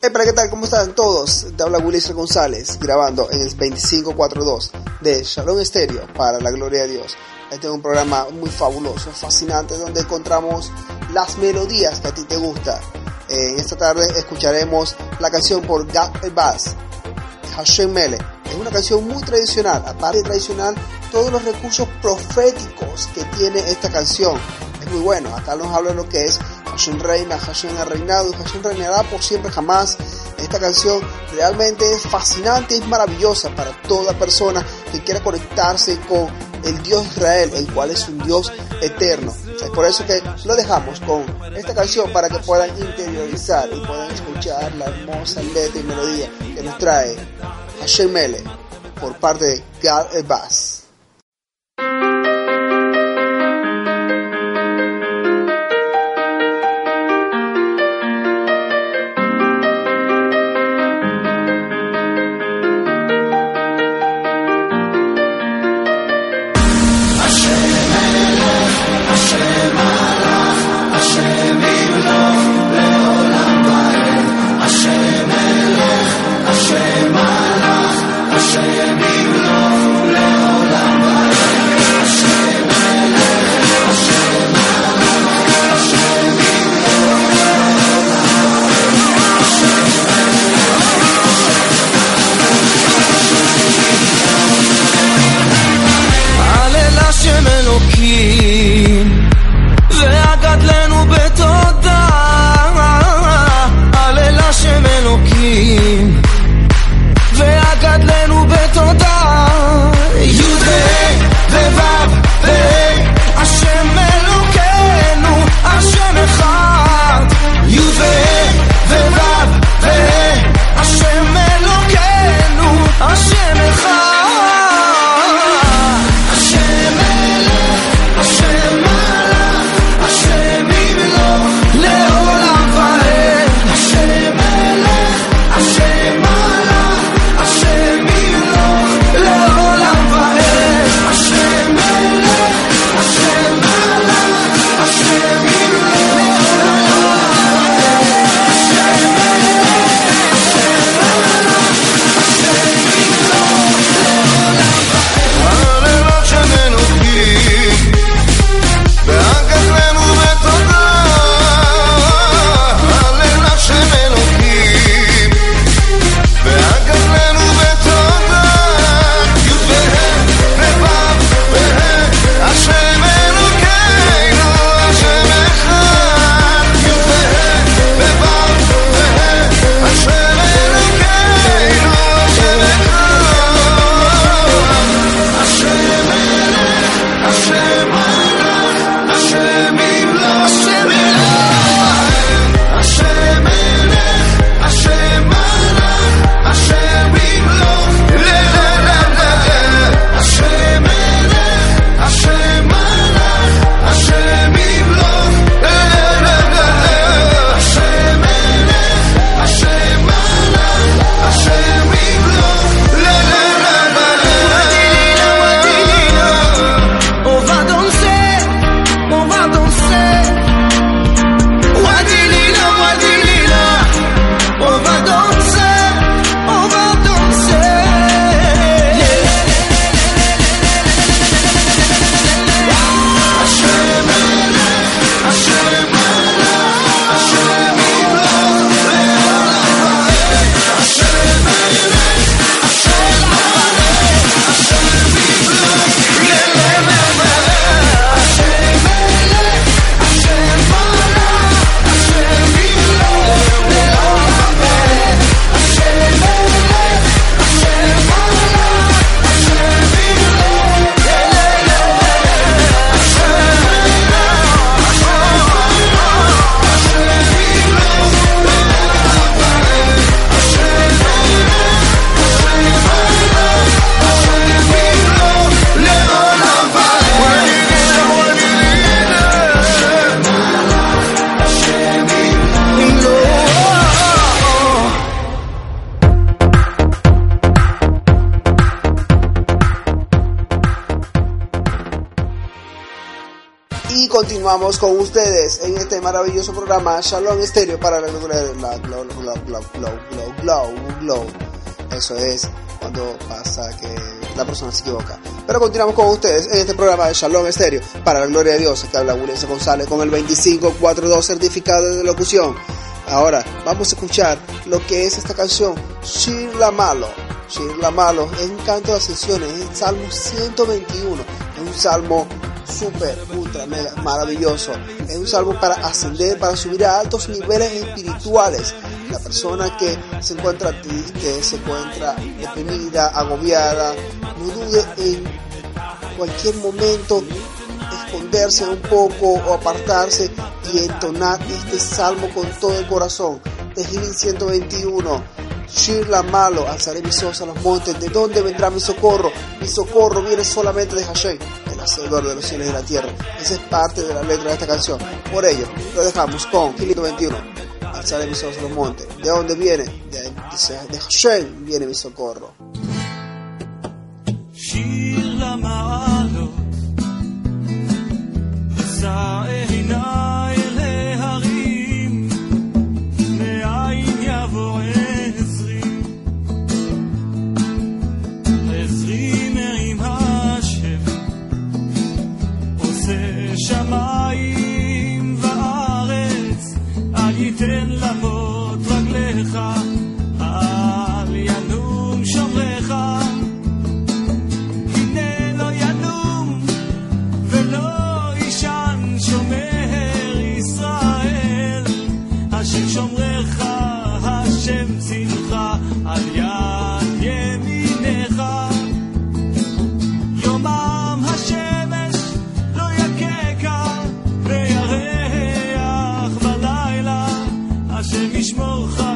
Hey, ¿qué tal? ¿Cómo están todos? Te habla Willis González, grabando en el 2542 de Shalom Stereo para la gloria de Dios. Este es un programa muy fabuloso, fascinante, donde encontramos las melodías que a ti te gustan. Eh, esta tarde escucharemos la canción por Gad Bass, Hashem Mele. Es una canción muy tradicional, aparte de tradicional, todos los recursos proféticos que tiene esta canción. Es muy bueno, acá nos habla lo que es Hashem reina, Hashem ha reinado y Hashem reinará por siempre jamás. Esta canción realmente es fascinante, es maravillosa para toda persona que quiera conectarse con el Dios Israel, el cual es un Dios eterno. Es por eso que lo dejamos con esta canción para que puedan interiorizar y puedan escuchar la hermosa letra y melodía que nos trae Hashem Mele por parte de Gad Bass. Continuamos con ustedes en este maravilloso programa Shalom Estéreo para la glow, glow, glow, glow. Eso es cuando pasa que la persona se equivoca. Pero continuamos con ustedes en este programa de Shalom Estéreo para la gloria de Dios. que habla William González con el 2542 certificado de locución. Ahora vamos a escuchar lo que es esta canción, Shir la Malo. Shir la Malo es un canto de ascensiones, es el Salmo 121, es un salmo súper, ultra, mega, maravilloso. Es un salmo para ascender, para subir a altos niveles espirituales. La persona que se encuentra triste, se encuentra deprimida, agobiada, no dude en cualquier momento esconderse un poco o apartarse y entonar este salmo con todo el corazón. De Gilin 121. Shirla malo, alzaré mis ojos a los montes. ¿De dónde vendrá mi socorro? Mi socorro viene solamente de Hashem, el hacedor de los cielos y la tierra. Esa es parte de la letra de esta canción. Por ello, lo dejamos con Gilin 121. Alzaré mis ojos a los montes. ¿De dónde viene? De Hashem viene mi socorro. Shirla malo, בשביל לשמור לך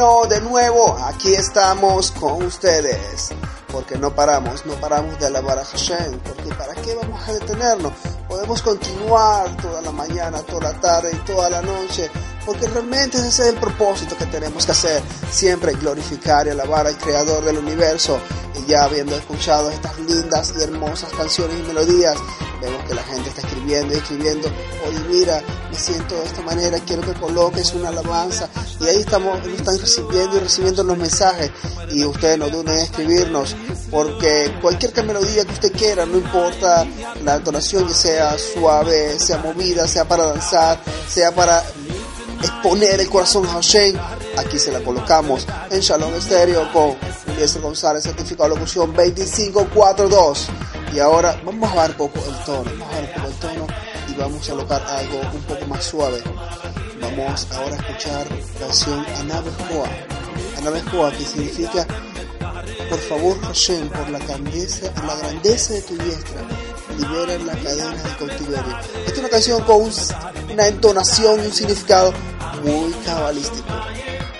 bueno, de nuevo, aquí estamos con ustedes. Porque no paramos, no paramos de alabar a Hashem. Porque ¿para qué vamos a detenernos? Podemos continuar toda la mañana, toda la tarde y toda la noche. Porque realmente ese es el propósito que tenemos que hacer. Siempre glorificar y alabar al Creador del universo. Y ya habiendo escuchado estas lindas y hermosas canciones y melodías, vemos que la gente está escribiendo y escribiendo. Oye, mira, me siento de esta manera, quiero que coloques una alabanza. Y ahí estamos, están recibiendo y recibiendo los mensajes. Y ustedes no duden en escribirnos, porque cualquier melodía que usted quiera, no importa la entonación, que sea suave, sea movida, sea para danzar, sea para exponer el corazón a Hashem, aquí se la colocamos en Shalom Estéreo con Eliezer González, certificado de locución 2542. Y ahora vamos a bajar poco el tono, vamos a bajar poco el tono y vamos a colocar algo un poco más suave. Vamos ahora a escuchar la canción Anabejoa. Anabejoa que significa por favor Hashem, por la grandeza, la grandeza de tu diestra, libera la cadena de cautiverio. Esta es una canción con un, una entonación y un significado muy cabalístico.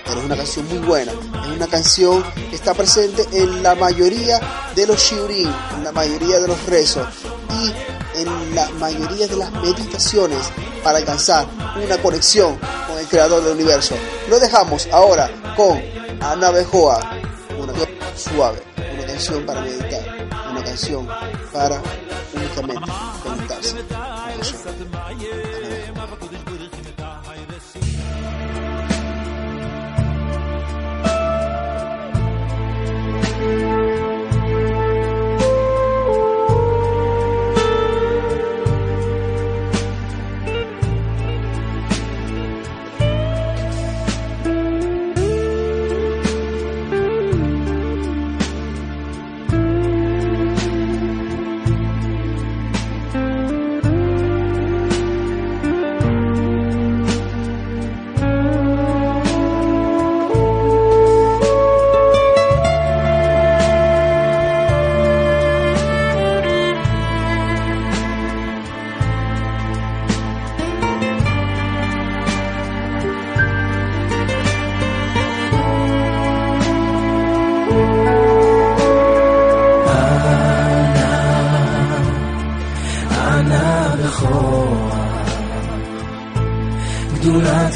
Pero es una canción muy buena. Es una canción que está presente en la mayoría de los shiurim, en la mayoría de los rezos y en la mayoría de las meditaciones para alcanzar una conexión con el creador del universo. Lo dejamos ahora con Ana Bejoa, una canción suave, una canción para meditar, una canción para únicamente conectarse con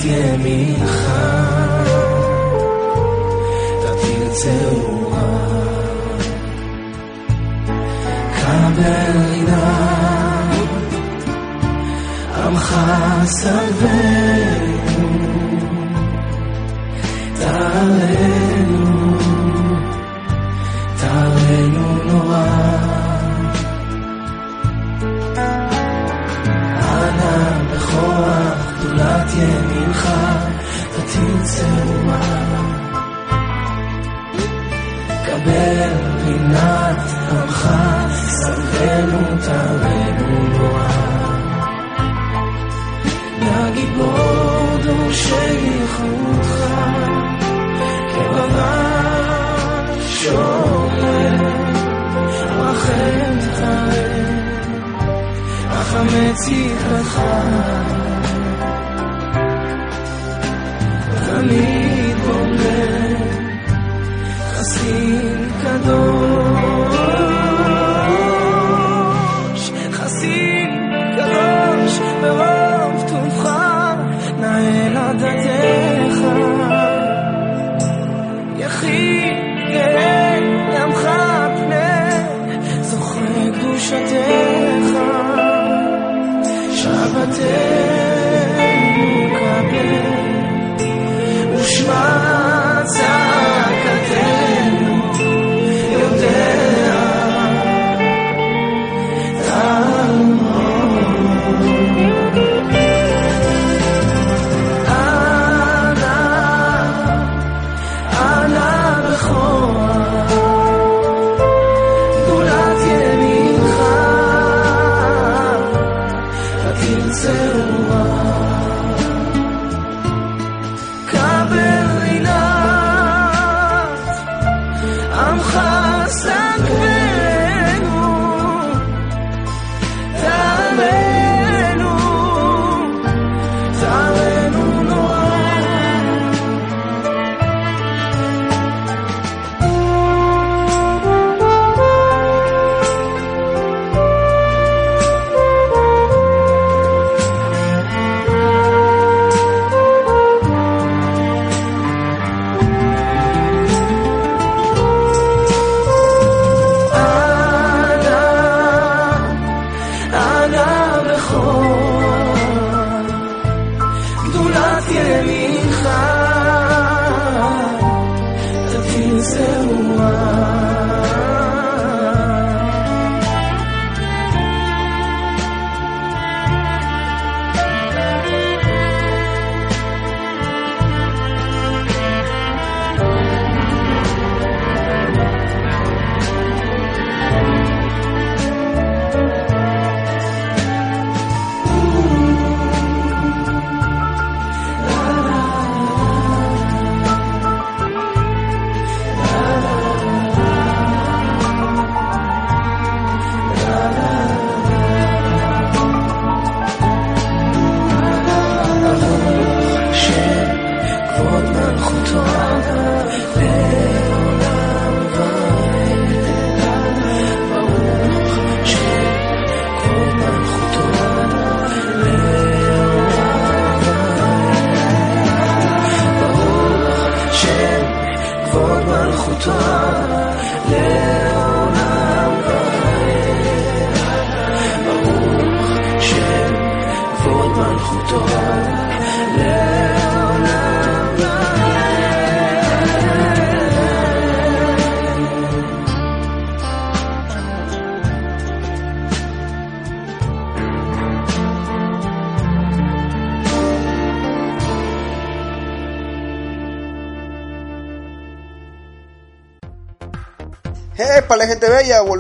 tiene me. סלחנו תרנו נורא לגיבור דורשי ייחודך כבמה שומר רחם תראה החמציתך תמיד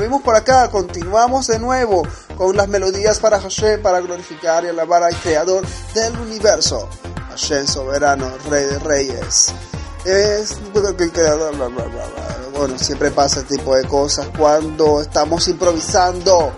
volvimos por acá, continuamos de nuevo con las melodías para Hashem, para glorificar y alabar al creador del universo, Hashem soberano, rey de reyes. Es bueno, siempre pasa este tipo de cosas cuando estamos improvisando,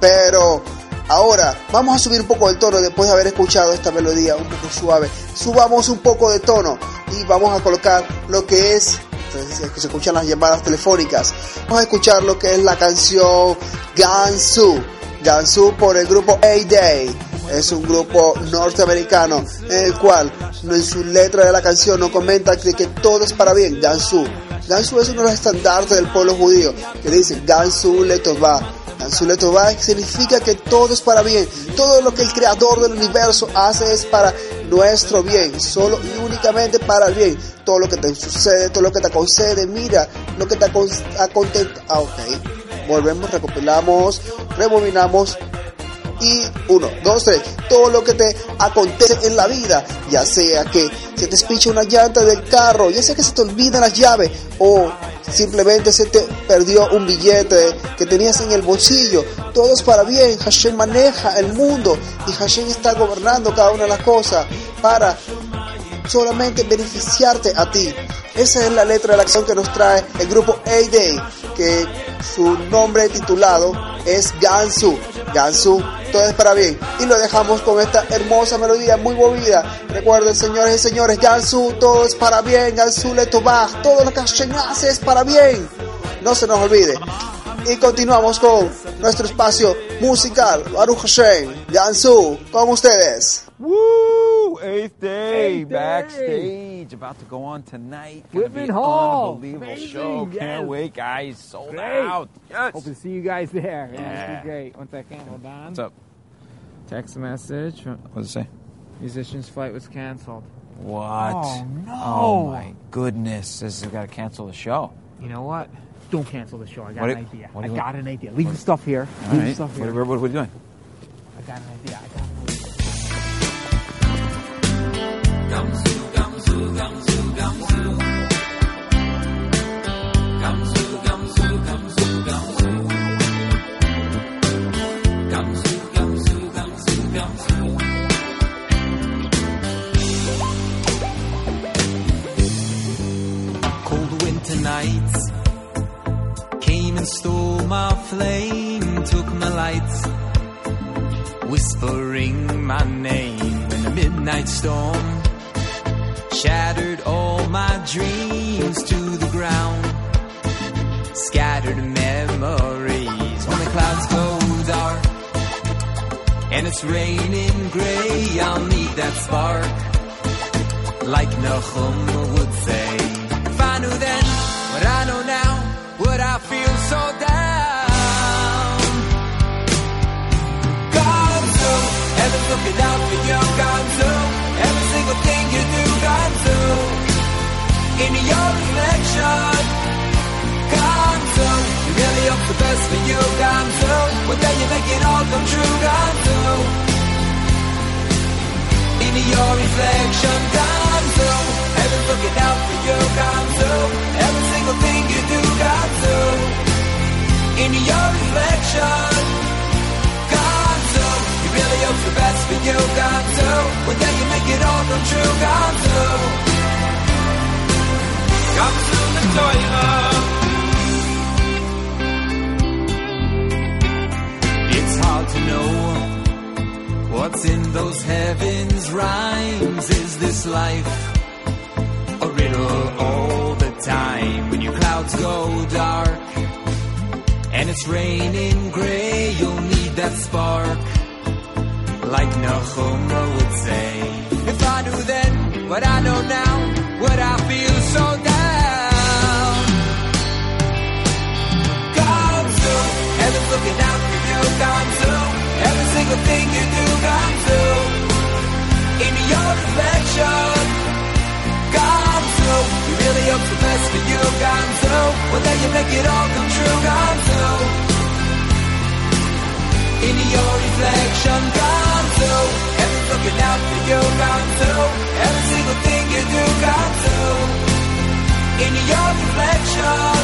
pero ahora vamos a subir un poco el tono después de haber escuchado esta melodía un poco suave. Subamos un poco de tono y vamos a colocar lo que es entonces, se escuchan las llamadas telefónicas. Vamos a escuchar lo que es la canción Gansu. Gansu por el grupo A-Day. Es un grupo norteamericano en el cual en su letra de la canción no comenta que, que todo es para bien. Gansu. Gansu es uno de los estandartes del pueblo judío que dice Gansu Letová. Gansu Letová significa que todo es para bien. Todo lo que el creador del universo hace es para nuestro bien, solo y únicamente para el bien. Todo lo que te sucede, todo lo que te concede, mira lo que te acontece. Ah, ok. Volvemos, recopilamos, rebobinamos y uno, dos, tres, todo lo que te acontece en la vida, ya sea que se te espicha una llanta del carro, ya sea que se te olvidan las llaves o simplemente se te perdió un billete que tenías en el bolsillo, todo es para bien, Hashem maneja el mundo y Hashem está gobernando cada una de las cosas para solamente beneficiarte a ti. Esa es la letra de la acción que nos trae el grupo A-Day, que su nombre titulado es Gansu. Gansu, todo es para bien. Y lo dejamos con esta hermosa melodía muy movida. Recuerden, señores y señores, Gansu, todo es para bien. Gansu Letovach, todo lo que Hashem hace es para bien. No se nos olvide. Y continuamos con nuestro espacio musical. Baruch Hashem, Gansu, con ustedes. Woo! Eighth day, Eighth day. backstage, about to go on tonight. Gonna Whitman be an Hall. unbelievable Amazing, show. yes. Can't wait, guys. Sold Great. out. Yes. Hope to see you guys there. Yeah, Yeah. it'll be great. One second, hold on. What's up? Text message. What's it say? Musician's flight was canceled. What? Oh, no. Oh my goodness! Says we got to cancel the show. You know what? Don't cancel the show. I got What an do- idea. what I do you got an idea. Leave the stuff here. All Leave the right. stuff here. what, what are we doing? I got an idea. I got an idea. Cold stole my flame, took my lights, whispering my name in a midnight storm, shattered all my dreams to the ground, scattered memories when the clouds go dark and it's raining gray. I'll need that spark like Nahum would say. If I knew then what I know now, would I feel so down? Gone to, heaven's looking out for you, gone to, every single thing you do, gone to, in your reflection. Gone to, you really hope the best for you, gone to, but then you make it all come true, gone to into your reflection. Heaven's looking out for you. Every single thing you do. Into your reflection. You really hope the best for you, you make it all come true, the. It's hard to know What's in those heavens rhymes? Is this life middle all the time. When your clouds go dark and it's raining gray, you'll need that spark. Like Nahoma would say, If I knew then what I know now, would I feel so down? Come to heaven's looking out for you Come through. Every single thing you do Come through. In your reflection. You, come true. Every single thing you do, come true. In your reflection,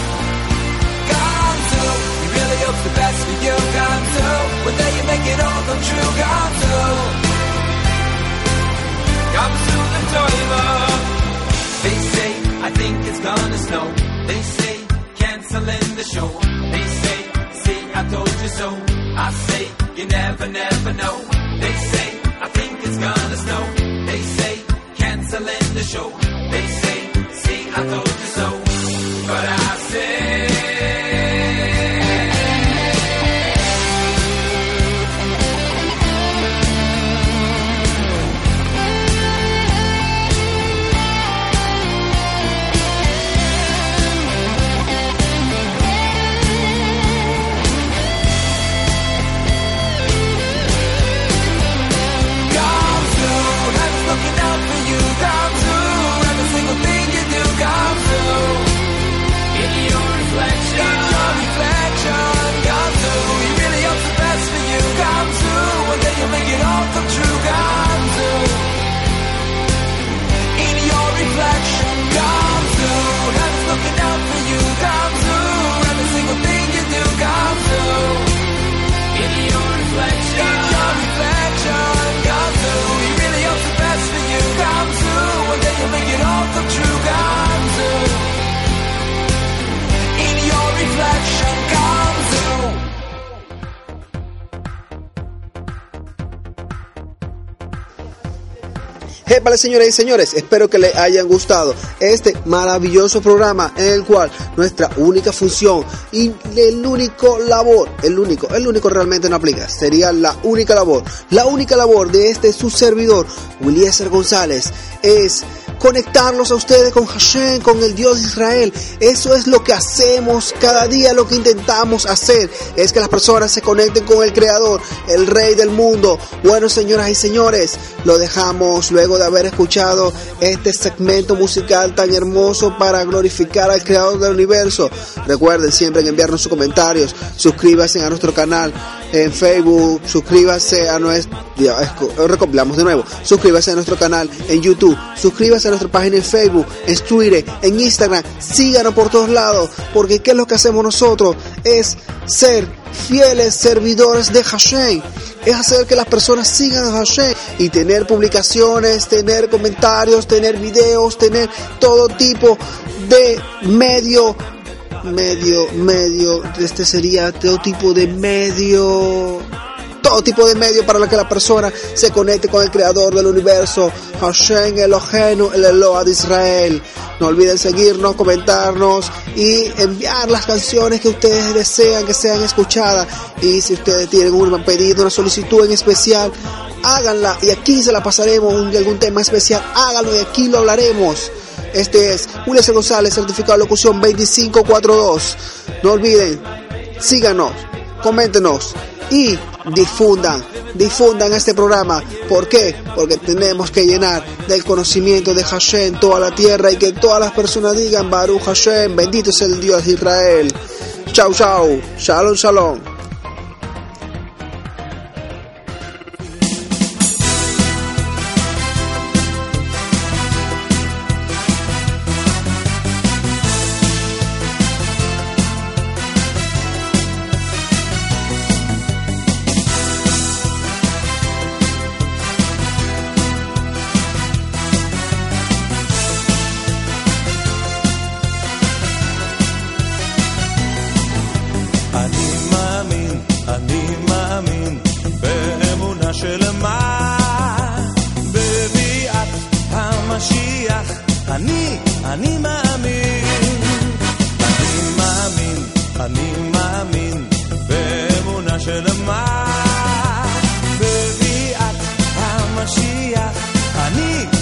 come true. He really hopes the best for you, come true. One day you make it all come true, come true. Come through the toilet. They say, I think it's gonna snow. They say, canceling the show. They say, see, I told you so. I say, you never, never know. They say, I think it's gonna snow. Canceling the show. They say, see, I told you so. But I say, Vale, señoras y señores, espero que les hayan gustado este maravilloso programa en el cual nuestra única función y el único labor, el único, el único realmente no aplica, sería la única labor, la única labor de este su servidor, González, es conectarlos a ustedes con Hashem, con el Dios de Israel. Eso es lo que hacemos cada día, lo que intentamos hacer, es que las personas se conecten con el Creador, el Rey del mundo. Bueno, señoras y señores, lo dejamos luego de haber escuchado este segmento musical tan hermoso para glorificar al Creador del universo. Recuerden siempre en enviarnos sus comentarios, suscríbanse a nuestro canal en Facebook, suscríbase a nuestro, esco- recopilamos de nuevo, suscríbase a nuestro canal en YouTube, suscríbase a nuestra página en Facebook, en Twitter, en Instagram, síganos por todos lados, porque qué es lo que hacemos nosotros, es ser fieles servidores de Hashem, es hacer que las personas sigan a Hashem y tener publicaciones, tener comentarios, tener videos, tener todo tipo de medio medio, medio, este sería todo tipo de medio, todo tipo de medio para que la persona se conecte con el creador del universo, Hashem Elohenu, el Eloah de Israel. No olviden seguirnos, comentarnos y enviar las canciones que ustedes desean que sean escuchadas. Y si ustedes tienen un pedido, una solicitud en especial, háganla y aquí se la pasaremos, un- algún tema especial, háganlo y aquí lo hablaremos. Este es Julio C. González, certificado de locución 2542. No olviden, síganos, coméntenos y difundan, difundan este programa. ¿Por qué? Porque tenemos que llenar del conocimiento de Hashem toda la tierra y que todas las personas digan Baruch Hashem, bendito es el Dios de Israel. Chau, chau, shalom, shalom.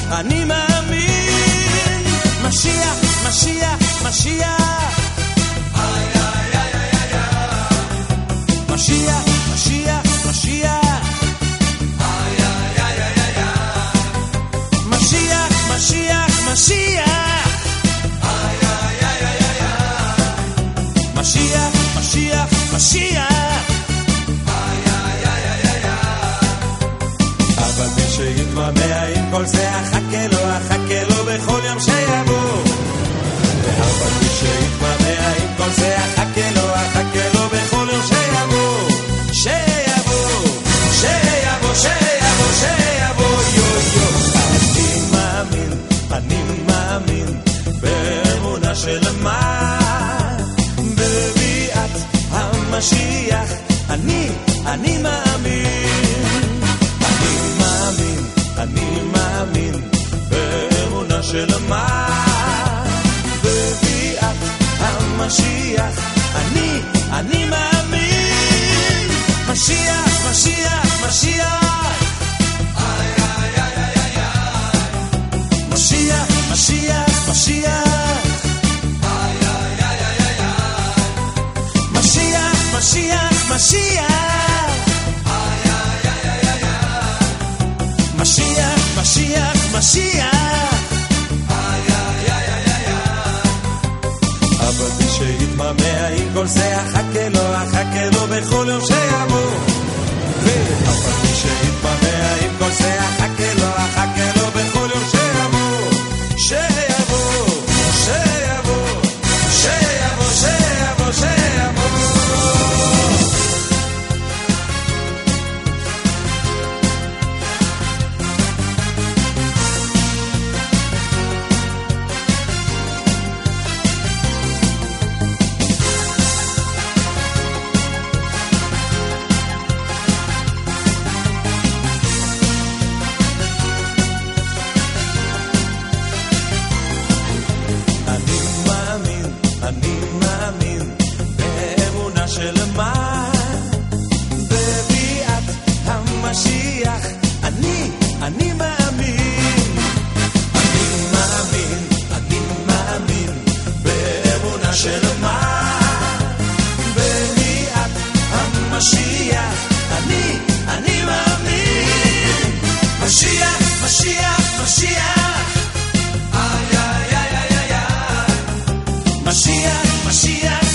אני, אני מאמין, משיח, משיח, משיח. Mashiach, Mashiach, Mashiach. Mashiach, Mashiach, Mashiach. משיח, משיח, משיח. כל זה, אחכה לו, אחכה לו בכל יום שיבוא. אבל מי שיתמהמה עם כל זה, אחכה לו, אחכה לו בכל יום שיבוא. שיבוא, שיבוא, שיבוא, שיבוא, יו יו. אני מאמין, אני מאמין, באמונה שלמה, בביאת המשיח. אני, אני מאמין. באמונה שלמה, בביאת המשיח. אני, אני מאמין, משיח, משיח, משיח. משיח, משיח, משיח. משיח, משיח, משיח. משיח, משיח, משיח. שיתממע עם כל זה, החכה לו, החכה לו בכל יום שיבוא. ואף על פי שיתממע עם כל זה, החכה Mashiach, Mashiach.